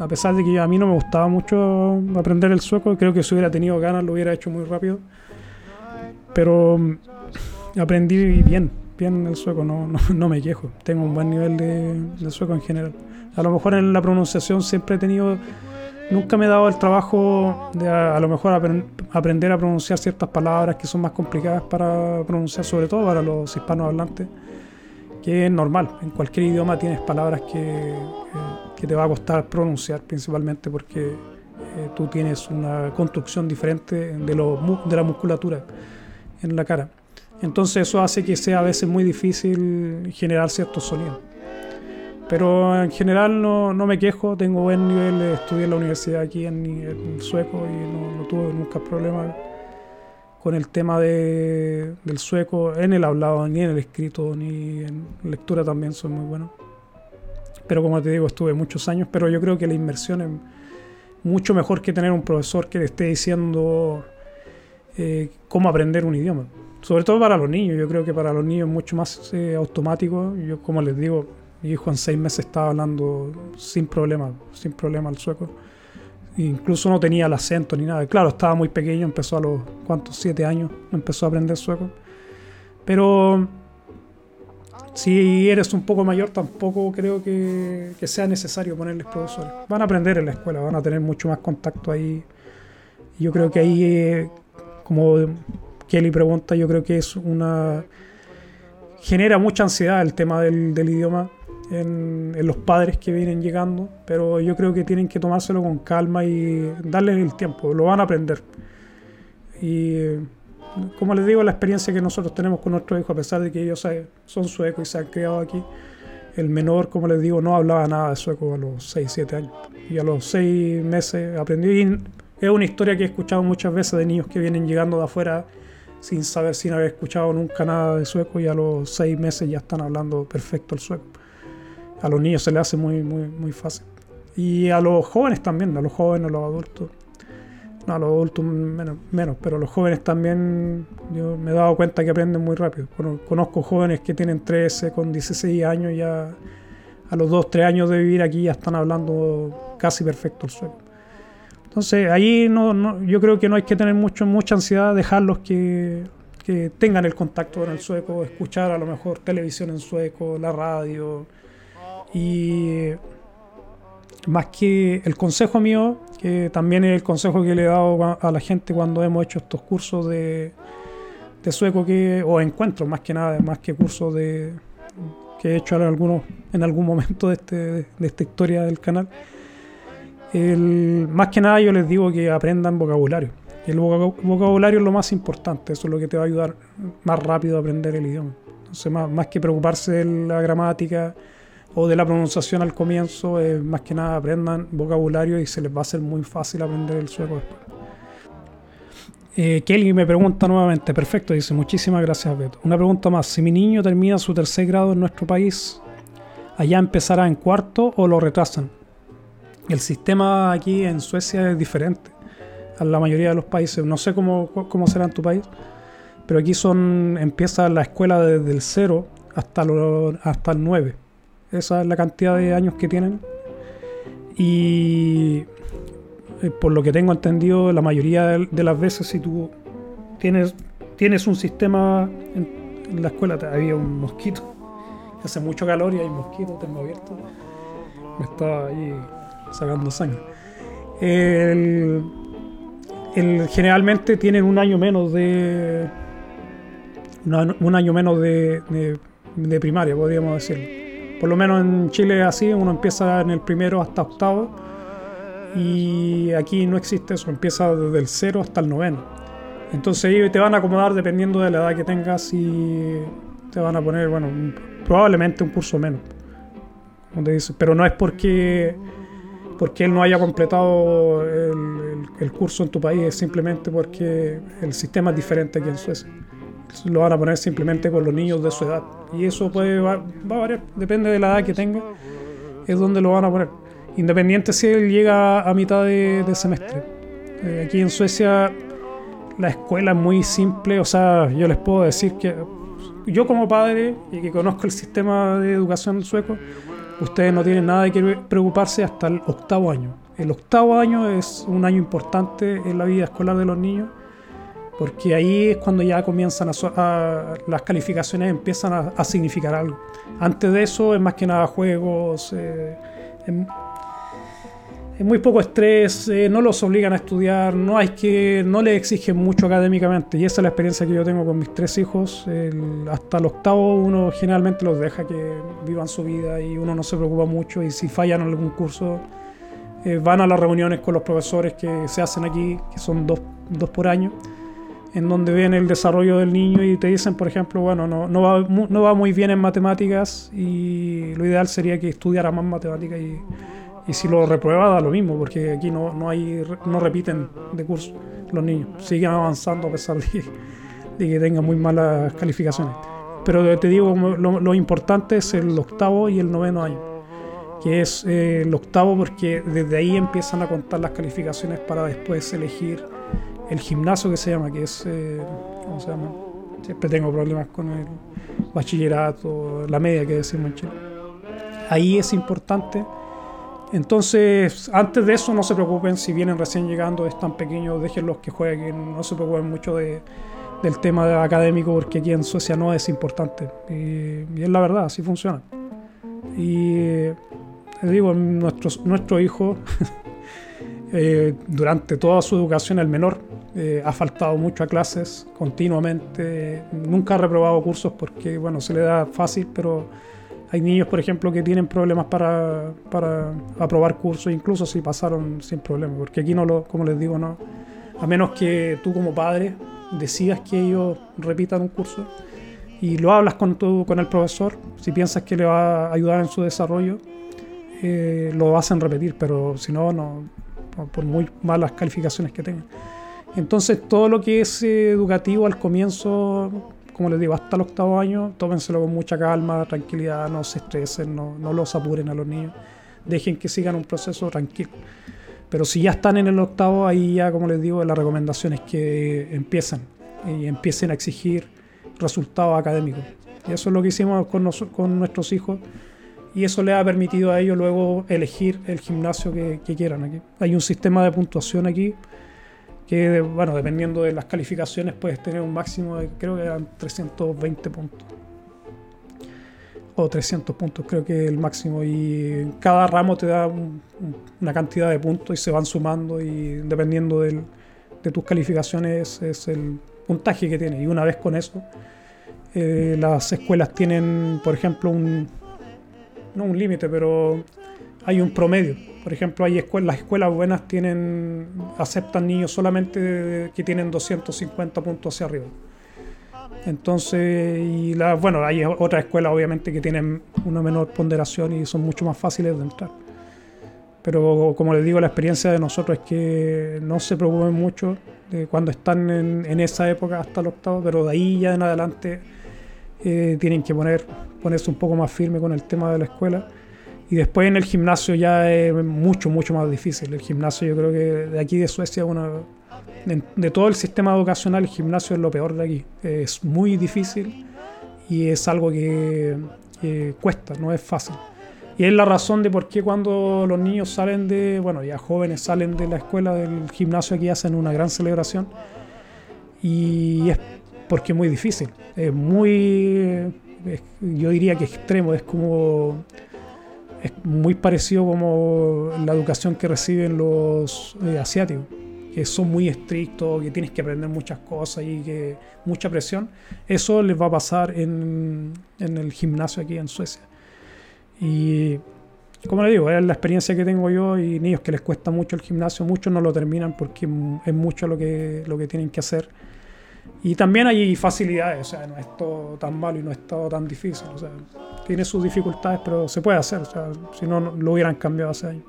a pesar de que a mí no me gustaba mucho aprender el sueco, creo que si hubiera tenido ganas lo hubiera hecho muy rápido. Pero mm, aprendí bien, bien el sueco, no, no, me quejo. Tengo un buen nivel de, sueco en general. A lo mejor en la pronunciación siempre he tenido nunca me he dado el trabajo de a, lo mejor aprender a pronunciar ciertas palabras que son más complicadas para pronunciar, sobre todo para los hispanohablantes que es normal. En cualquier idioma tienes palabras que, que, te va a costar pronunciar, principalmente porque eh, tú tienes una construcción diferente de, lo, de la musculatura en la cara. Entonces eso hace que sea a veces muy difícil generar ciertos sonidos. Pero en general no, no me quejo, tengo buen nivel, estudié en la universidad aquí en, en sueco y no, no tuve nunca problemas con el tema de, del sueco en el hablado, ni en el escrito, ni en lectura también soy muy bueno. Pero como te digo, estuve muchos años, pero yo creo que la inmersión es mucho mejor que tener un profesor que le esté diciendo eh, cómo aprender un idioma. Sobre todo para los niños, yo creo que para los niños es mucho más eh, automático. Yo, como les digo, mi hijo en seis meses estaba hablando sin problema, sin problema el sueco Incluso no tenía el acento ni nada. Claro, estaba muy pequeño, empezó a los, ¿cuántos? Siete años, empezó a aprender sueco. Pero si eres un poco mayor, tampoco creo que, sea necesario ponerles profesores. Van a aprender en la escuela, van a tener mucho más contacto ahí. Yo creo que ahí, eh, como Kelly pregunta, yo creo que es una... genera mucha ansiedad el tema del, del idioma en, los padres que vienen llegando, pero yo creo que tienen que tomárselo con calma y darles el tiempo, lo van a aprender. Y como les digo, la experiencia que nosotros tenemos con nuestros hijos, a pesar de que ellos son suecos y se han criado aquí, el menor, como les digo, no hablaba nada de sueco a los 6, 7 años. Y a los 6 meses aprendió. Y es una historia que he escuchado muchas veces de niños que vienen llegando de afuera sin saber, sin haber escuchado nunca nada de sueco y a los 6 meses ya están hablando perfecto el sueco. A los niños se les hace muy, muy, muy fácil. Y a los jóvenes también, a los jóvenes, a los adultos. No, los adultos menos, menos, pero los jóvenes también, yo me he dado cuenta que aprenden muy rápido. Conozco jóvenes que tienen 13, con 16 años, ya a los 2, 3 años de vivir aquí ya están hablando casi perfecto el sueco. Entonces ahí no, yo creo que no hay que tener mucho, mucha ansiedad, dejarlos que, que tengan el contacto con el sueco, escuchar a lo mejor televisión en sueco, la radio. Y más que el consejo mío, que también es el consejo que le he dado a la gente cuando hemos hecho estos cursos de, de sueco que, o encuentros más que nada, más que cursos de, que he hecho en, algunos, en algún momento de, este, de esta historia del canal. El, más que nada yo les digo que aprendan vocabulario. El vocabulario es lo más importante, eso es lo que te va a ayudar más rápido a aprender el idioma. Entonces, más, más que preocuparse de la gramática, o de la pronunciación al comienzo, más que nada aprendan vocabulario y se les va a hacer muy fácil aprender el sueco después. Eh, Kelly me pregunta nuevamente, perfecto, dice, muchísimas gracias Beto. Una pregunta más, si mi niño termina su tercer grado en nuestro país, ¿allá empezará en cuarto o lo retrasan? El sistema aquí en Suecia es diferente a la mayoría de los países, no sé cómo, cómo será en tu país, pero aquí son empieza la escuela desde el 0 hasta, hasta el 9 esa es la cantidad de años que tienen. Y eh, por lo que tengo entendido, la mayoría de, las veces si tú tienes, tienes un sistema en, la escuela, había un mosquito, hace mucho calor y hay mosquitos, tengo abierto, me está ahí sacando sangre. Generalmente tienen un año menos de un año menos de, de primaria, podríamos decirlo. Por lo menos en Chile es así, uno empieza en el primero hasta octavo y aquí no existe eso, empieza desde el cero hasta el noveno. Entonces ahí te van a acomodar dependiendo de la edad que tengas y te van a poner, bueno, probablemente un curso menos. Pero no es porque, porque él no haya completado el, el curso en tu país, es simplemente porque el sistema es diferente aquí en Suecia lo van a poner simplemente con los niños de su edad. Y eso puede va, a variar, depende de la edad que tenga, es donde lo van a poner. Independiente si él llega a mitad de, semestre. Eh, aquí en Suecia la escuela es muy simple, o sea, yo les puedo decir que yo como padre y que conozco el sistema de educación sueco, ustedes no tienen nada de que preocuparse hasta el octavo año. El octavo año es un año importante en la vida escolar de los niños porque ahí es cuando ya comienzan a, las calificaciones empiezan a, significar algo. Antes de eso es más que nada juegos, eh, es, muy poco estrés, eh, no los obligan a estudiar, no hay que, no les exigen mucho académicamente y esa es la experiencia que yo tengo con mis tres hijos. hasta el octavo uno generalmente los deja que vivan su vida y uno no se preocupa mucho y si fallan en algún curso eh, van a las reuniones con los profesores que se hacen aquí, que son dos, dos por año en donde ven el desarrollo del niño y te dicen, por ejemplo, bueno, no, no, va, no va muy bien en matemáticas y lo ideal sería que estudiara más matemáticas y, y si lo reprueba da lo mismo, porque aquí no, no, hay, no repiten de curso los niños, siguen avanzando a pesar de, que tengan muy malas calificaciones. Pero te digo, lo, lo importante es el octavo y el noveno año, que es eh, el octavo porque desde ahí empiezan a contar las calificaciones para después elegir el gimnasio que se llama, que es, eh, ¿cómo se llama? Siempre tengo problemas con el bachillerato, la media que decimos en Chile. Ahí es importante. Entonces, antes de eso, no se preocupen si vienen recién llegando, están pequeños, déjenlos que jueguen, no se preocupen mucho de, del tema académico, porque aquí en Suecia no es importante. Y, es la verdad, así funciona. Y les digo, nuestro, nuestro hijo, eh, durante toda su educación, el menor, eh, ha faltado mucho a clases continuamente, nunca ha reprobado cursos porque bueno, se le da fácil, pero Hay niños, por ejemplo, que tienen problemas para, para aprobar cursos, incluso si pasaron sin problema, porque aquí no lo, como les digo, no, a menos que tú como padre decidas que ellos repitan un curso y lo hablas con, tu, con el profesor, si piensas que le va a ayudar en su desarrollo, eh, lo hacen repetir, pero si no, no, por muy malas calificaciones que tengan. Entonces todo lo que es educativo al comienzo como les digo, hasta el octavo año, tómenselo con mucha calma, tranquilidad, no se estresen, no, no los apuren a los niños, dejen que sigan un proceso tranquilo. Pero si ya están en el octavo, ahí ya, como les digo, la recomendación es que empiecen y empiecen a exigir resultados académicos. Y eso es lo que hicimos con, con nuestros hijos y eso les ha permitido a ellos luego elegir el gimnasio que, que quieran. Aquí. Hay un sistema de puntuación aquí que bueno, dependiendo de las calificaciones puedes tener un máximo de, creo que eran 320 puntos. O 300 puntos, creo que es el máximo. Y cada ramo te da una cantidad de puntos y se van sumando y dependiendo de tus calificaciones es el puntaje que tiene. Y una vez con eso, eh, las escuelas tienen, por ejemplo, un, no un límite, pero hay un promedio por ejemplo, hay escuelas, las escuelas buenas tienen, aceptan niños solamente que tienen 250 puntos hacia arriba. Entonces, bueno, hay otras escuelas obviamente que tienen una menor ponderación y son mucho más fáciles de entrar. Pero como les digo, la experiencia de nosotros es que no se preocupen mucho de cuando están en, esa época hasta el octavo, pero de ahí ya en adelante eh, tienen que poner, ponerse un poco más firme con el tema de la escuela y después en el gimnasio ya es mucho, mucho más difícil. El gimnasio yo creo que de aquí de Suecia, una, de, todo el sistema educacional, el gimnasio es lo peor de aquí. Es muy difícil y es algo que, cuesta, no es fácil. Y es la razón de por qué cuando los niños salen de, bueno, ya jóvenes salen de la escuela del gimnasio aquí hacen una gran celebración. Y es porque es muy difícil. Es muy, yo diría que extremo, es como es muy parecido como la educación que reciben los eh, asiáticos, que son muy estrictos, que tienes que aprender muchas cosas y que mucha presión. Eso les va a pasar en, en el gimnasio aquí en Suecia. Y como le digo, es la experiencia que tengo yo y niños que les cuesta mucho el gimnasio, muchos no lo terminan porque es mucho lo que, lo que tienen que hacer y también hay facilidades, o sea, no es todo tan malo y no es todo tan difícil. O sea, tiene sus dificultades, pero se puede hacer. O sea, si no, lo hubieran cambiado hace años.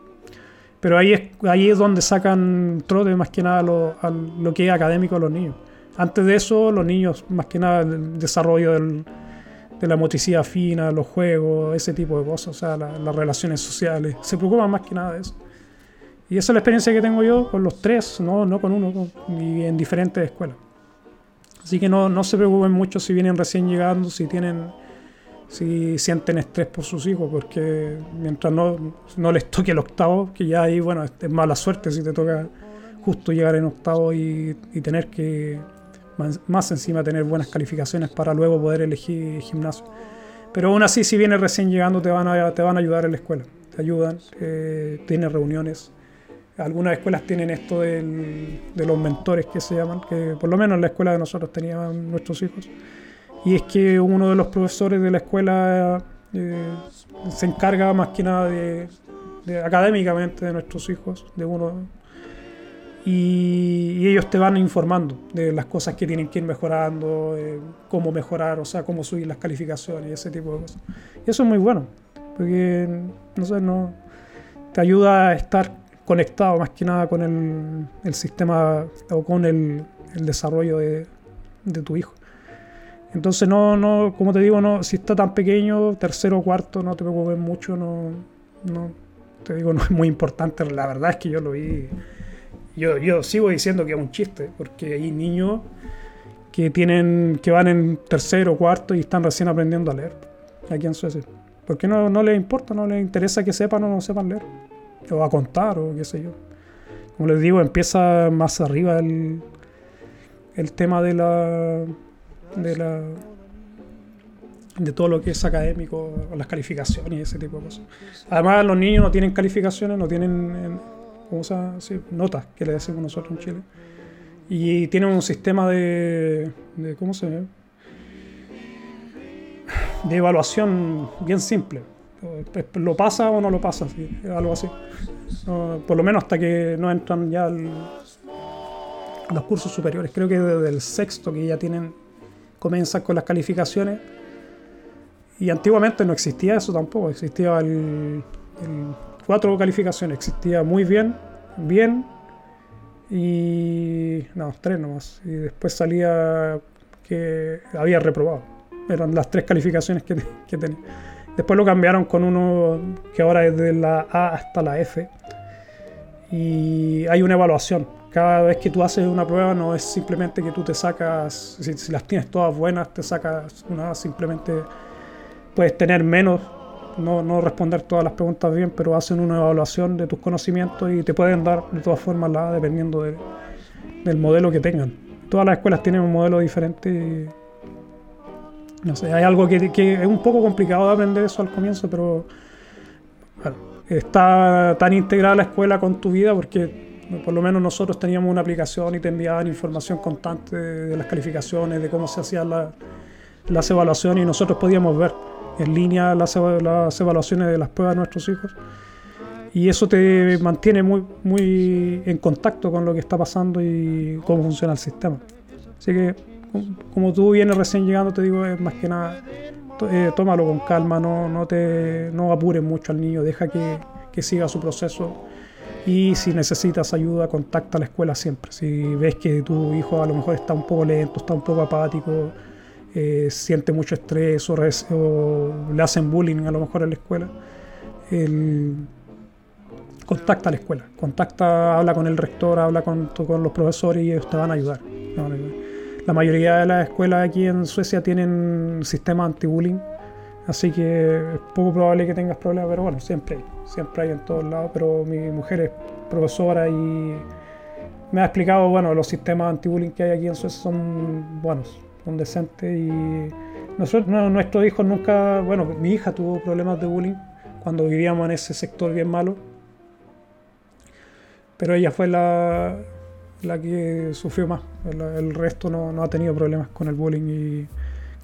Pero ahí es, ahí es donde sacan trote más que nada lo, lo que es académico a los niños. Antes de eso, los niños, más que nada, el desarrollo del, de la motricidad fina, los juegos, ese tipo de cosas, o sea, las relaciones sociales, se preocupan más que nada de eso. Y esa es la experiencia que tengo yo con los tres, no, no con uno, y en diferentes escuelas. Así que no, no se preocupen mucho si vienen recién llegando, si tienen si sienten estrés por sus hijos, porque mientras no, no les toque el octavo, que ya ahí, bueno, es mala suerte si te toca justo llegar en octavo y, tener que, más, encima, tener buenas calificaciones para luego poder elegir gimnasio. Pero aún así, si vienes recién llegando, te van a, te van a ayudar en la escuela, te ayudan, eh, tienes reuniones algunas escuelas tienen esto de los mentores que se llaman, que por lo menos en la escuela de nosotros tenían nuestros hijos. Y es que uno de los profesores de la escuela eh, se encarga más que nada de, académicamente de nuestros hijos, de uno. Y, ellos te van informando de las cosas que tienen que ir mejorando, cómo mejorar, o sea, cómo subir las calificaciones y ese tipo de cosas. Y eso es muy bueno, porque, no sé, no, te ayuda a estar conectado más que nada con el, el sistema o con el, el desarrollo de, de, tu hijo. Entonces, no, no, como te digo, no, si está tan pequeño, tercero o cuarto, no te preocupes mucho, no, no, te digo, no es muy importante. La verdad es que yo lo vi. Yo, yo sigo diciendo que es un chiste, porque hay niños que tienen, que van en tercero o cuarto y están recién aprendiendo a leer aquí en Suecia. Porque no, no les importa, no les interesa que sepan o no sepan leer o a contar o qué sé yo. Como les digo, empieza más arriba el, el tema de la, de la de todo lo que es académico, las calificaciones y ese tipo de cosas. Además, los niños no tienen calificaciones, no tienen ¿cómo notas, que le decimos nosotros en Chile. Y tienen un sistema de, de ¿cómo se de evaluación bien simple. ¿Lo pasa o no lo pasa? algo así. por lo menos hasta que no entran ya los cursos superiores. Creo que desde el sexto que ya tienen, comienzan con las calificaciones. Y antiguamente no existía eso tampoco. Existía el, cuatro calificaciones. Existía muy bien, bien y... No, tres nomás. Y después salía que había reprobado. Eran las tres calificaciones que, que tenía. Después lo cambiaron con uno que ahora es de la A hasta la F. Y hay una evaluación. Cada vez que tú haces una prueba no es simplemente que tú te sacas, si, las tienes todas buenas, te sacas una, simplemente puedes tener menos, no, no, responder todas las preguntas bien, pero hacen una evaluación de tus conocimientos y te pueden dar de todas formas la dependiendo del modelo que tengan. Todas las escuelas tienen un modelo diferente no sé, hay algo que, es un poco complicado de aprender eso al comienzo, pero está tan integrada la escuela con tu vida porque por lo menos nosotros teníamos una aplicación y te enviaban información constante de, las calificaciones, de cómo se hacían las evaluaciones y nosotros podíamos ver en línea las, las, evaluaciones de las pruebas de nuestros hijos. Y eso te mantiene muy, muy en contacto con lo que está pasando y cómo funciona el sistema. Así que como tú vienes recién llegando, te digo, es más que nada, eh, tómalo con calma, no, no, te, no apures mucho al niño, deja que, que siga su proceso y si necesitas ayuda, contacta a la escuela siempre. Si ves que tu hijo a lo mejor está un poco lento, está un poco apático, eh, siente mucho estrés o, le hacen bullying a lo mejor en la escuela, el, contacta a la escuela, contacta, habla con el rector, habla con, con los profesores y ellos te van. Te van a ayudar. La mayoría de las escuelas aquí en Suecia tienen sistema anti-bullying, así que es poco probable que tengas problemas, pero bueno, siempre hay, siempre hay en todos lados. Pero mi mujer es profesora y me ha explicado, bueno, los sistemas anti-bullying que hay aquí en Suecia son buenos, son decentes y nosotros, no, nuestros hijos nunca, bueno, mi hija tuvo problemas de bullying cuando vivíamos en ese sector bien malo, pero ella fue la, la que sufrió más. El, resto no, ha tenido problemas con el bullying y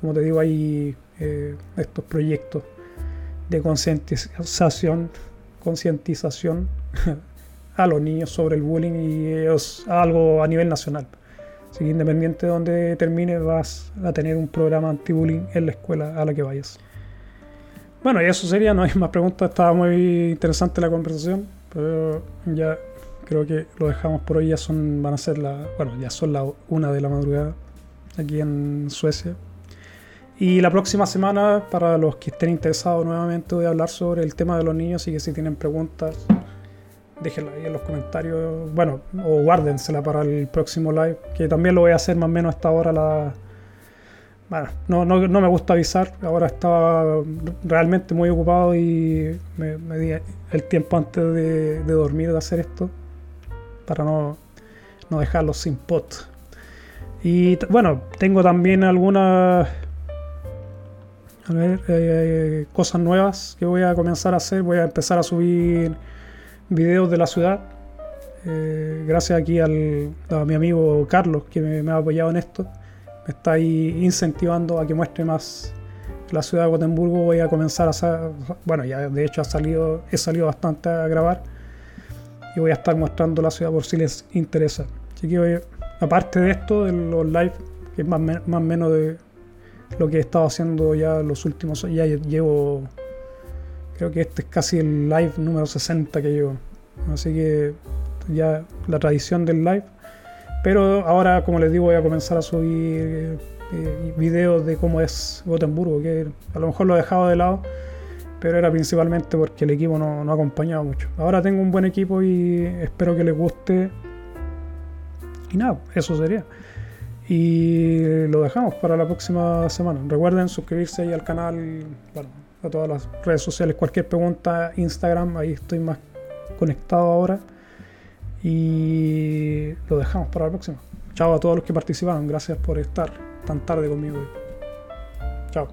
como te digo hay eh, estos proyectos de concientización concientización a los niños sobre el bullying y es algo a nivel nacional. Así que independiente de donde termines vas a tener un programa anti-bullying en la escuela a la que vayas. Bueno, y eso sería, no hay más preguntas, estaba muy interesante la conversación, pero ya creo que lo dejamos por hoy. Ya son, van a ser la, bueno, ya son la una de la madrugada aquí en Suecia. Y la próxima semana, para los que estén interesados nuevamente, voy a hablar sobre el tema de los niños. Así que si tienen preguntas, déjenla ahí en los comentarios. Bueno, o guárdensela para el próximo live, que también lo voy a hacer más o menos esta hora. La... Bueno, no, no, no me gusta avisar. Ahora estaba realmente muy ocupado y me, di el tiempo antes de, de dormir de hacer esto para no, no dejarlos sin pot. Y bueno, tengo también algunas eh, cosas nuevas que voy a comenzar a hacer. Voy a empezar a subir videos de la ciudad. Eh, gracias aquí al, a mi amigo Carlos que me, ha apoyado en esto. Me está ahí incentivando a que muestre más la ciudad de Gotemburgo. Voy a comenzar a bueno, ya de hecho ha salido, he salido bastante a grabar y voy a estar mostrando la ciudad por si les interesa. Así que aparte de esto, de los live, que es más o menos de lo que he estado haciendo ya los últimos, ya llevo, creo que este es casi el live número 60 que llevo. Así que ya la tradición del live. Pero ahora, como les digo, voy a comenzar a subir eh, videos de cómo es Gotemburgo, que a lo mejor lo he dejado de lado pero era principalmente porque el equipo no, no acompañaba mucho. Ahora tengo un buen equipo y espero que les guste. Y nada, eso sería. Y lo dejamos para la próxima semana. Recuerden suscribirse ahí al canal, bueno, a todas las redes sociales. Cualquier pregunta, Instagram, ahí estoy más conectado ahora. Y lo dejamos para la próxima. Chao a todos los que participaron. Gracias por estar tan tarde conmigo. Chao.